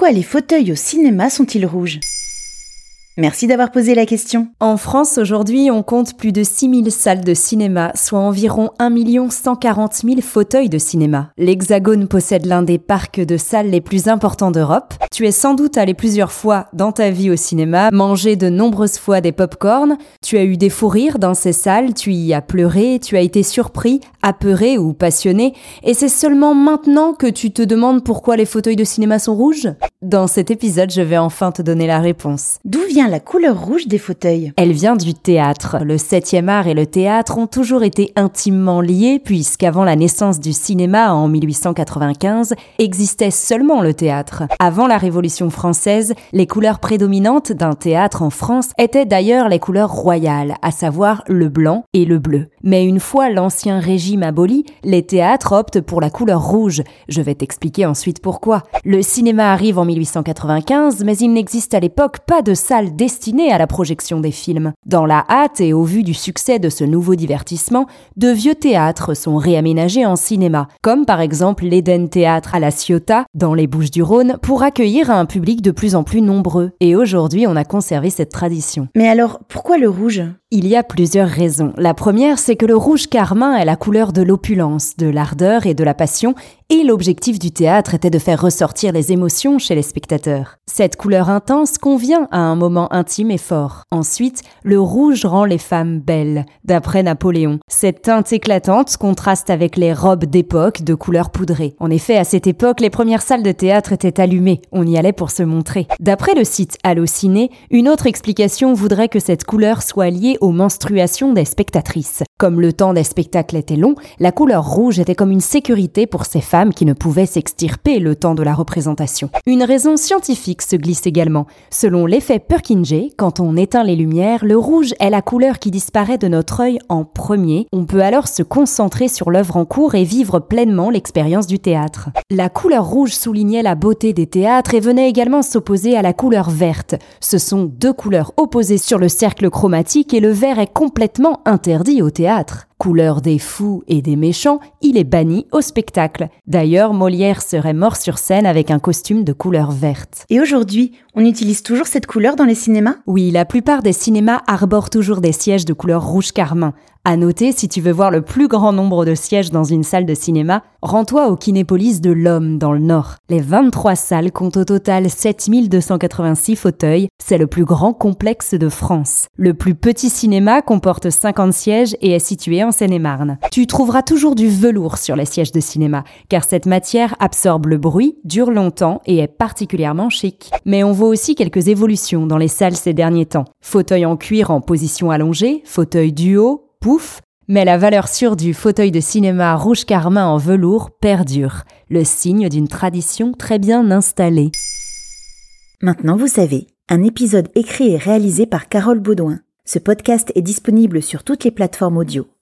Pourquoi les fauteuils au cinéma sont-ils rouges? Merci d'avoir posé la question. En France, aujourd'hui, on compte plus de 6000 salles de cinéma, soit environ 1 140 000 fauteuils de cinéma. L'Hexagone possède l'un des parcs de salles les plus importants d'Europe. Tu es sans doute allé plusieurs fois dans ta vie au cinéma, mangé de nombreuses fois des pop-corn, tu as eu des fous rires dans ces salles, tu y as pleuré, tu as été surpris, apeuré ou passionné, et c'est seulement maintenant que tu te demandes pourquoi les fauteuils de cinéma sont rouges? Dans cet épisode, je vais enfin te donner la réponse. D'où vient la couleur rouge des fauteuils? Elle vient du théâtre. Le 7e art et le théâtre ont toujours été intimement liés puisqu'avant la naissance du cinéma en 1895, existait seulement le théâtre. Avant la Révolution française, les couleurs prédominantes d'un théâtre en France étaient d'ailleurs les couleurs royales, à savoir le blanc et le bleu. Mais une fois l'ancien régime aboli, les théâtres optent pour la couleur rouge. Je vais t'expliquer ensuite pourquoi. Le cinéma arrive en 1895, mais il n'existe à l'époque pas de salle destinée à la projection des films. Dans la hâte et au vu du succès de ce nouveau divertissement, de vieux théâtres sont réaménagés en cinéma, comme par exemple l'Eden Théâtre à la Ciotat, dans les Bouches-du-Rhône, pour accueillir un public de plus en plus nombreux. Et aujourd'hui, on a conservé cette tradition. Mais alors, pourquoi le rouge? Il y a plusieurs raisons. La première, c'est que le rouge carmin est la couleur de l'opulence, de l'ardeur et de la passion, et l'objectif du théâtre était de faire ressortir les émotions chez les spectateurs. Cette couleur intense convient à un moment intime et fort. Ensuite, le rouge rend les femmes belles, d'après Napoléon. Cette teinte éclatante contraste avec les robes d'époque de couleur poudrée. En effet, à cette époque, les premières salles de théâtre étaient allumées, on y allait pour se montrer. D'après le site Allociné, une autre explication voudrait que cette couleur soit liée aux menstruations des spectatrices. Comme le temps des spectacles était long, la couleur rouge était comme une sécurité pour ces femmes qui ne pouvaient s'extirper le temps de la représentation. Une raison scientifique se glisse également. Selon l'effet Purkinje, quand on éteint les lumières, le rouge est la couleur qui disparaît de notre œil en premier. On peut alors se concentrer sur l'œuvre en cours et vivre pleinement l'expérience du théâtre. La couleur rouge soulignait la beauté des théâtres et venait également s'opposer à la couleur verte. Ce sont deux couleurs opposées sur le cercle chromatique et le vert est complètement interdit au théâtre théâtre. Couleur des fous et des méchants, il est banni au spectacle. D'ailleurs, Molière serait mort sur scène avec un costume de couleur verte. Et aujourd'hui, on utilise toujours cette couleur dans les cinémas? Oui, la plupart des cinémas arborent toujours des sièges de couleur rouge carmin. À noter, si tu veux voir le plus grand nombre de sièges dans une salle de cinéma, rends-toi au Kinépolis de l'Homme dans le Nord. Les 23 salles comptent au total 7286 fauteuils. C'est le plus grand complexe de France. Le plus petit cinéma comporte 50 sièges et est situé en Seine-et-Marne. Tu trouveras toujours du velours sur les sièges de cinéma, car cette matière absorbe le bruit, dure longtemps et est particulièrement chic. Mais on voit aussi quelques évolutions dans les salles ces derniers temps. Fauteuil en cuir en position allongée, fauteuil duo, pouf, mais la valeur sûre du fauteuil de cinéma rouge carmin en velours perdure, le signe d'une tradition très bien installée. Maintenant vous savez, un épisode écrit et réalisé par Carole Baudouin. Ce podcast est disponible sur toutes les plateformes audio.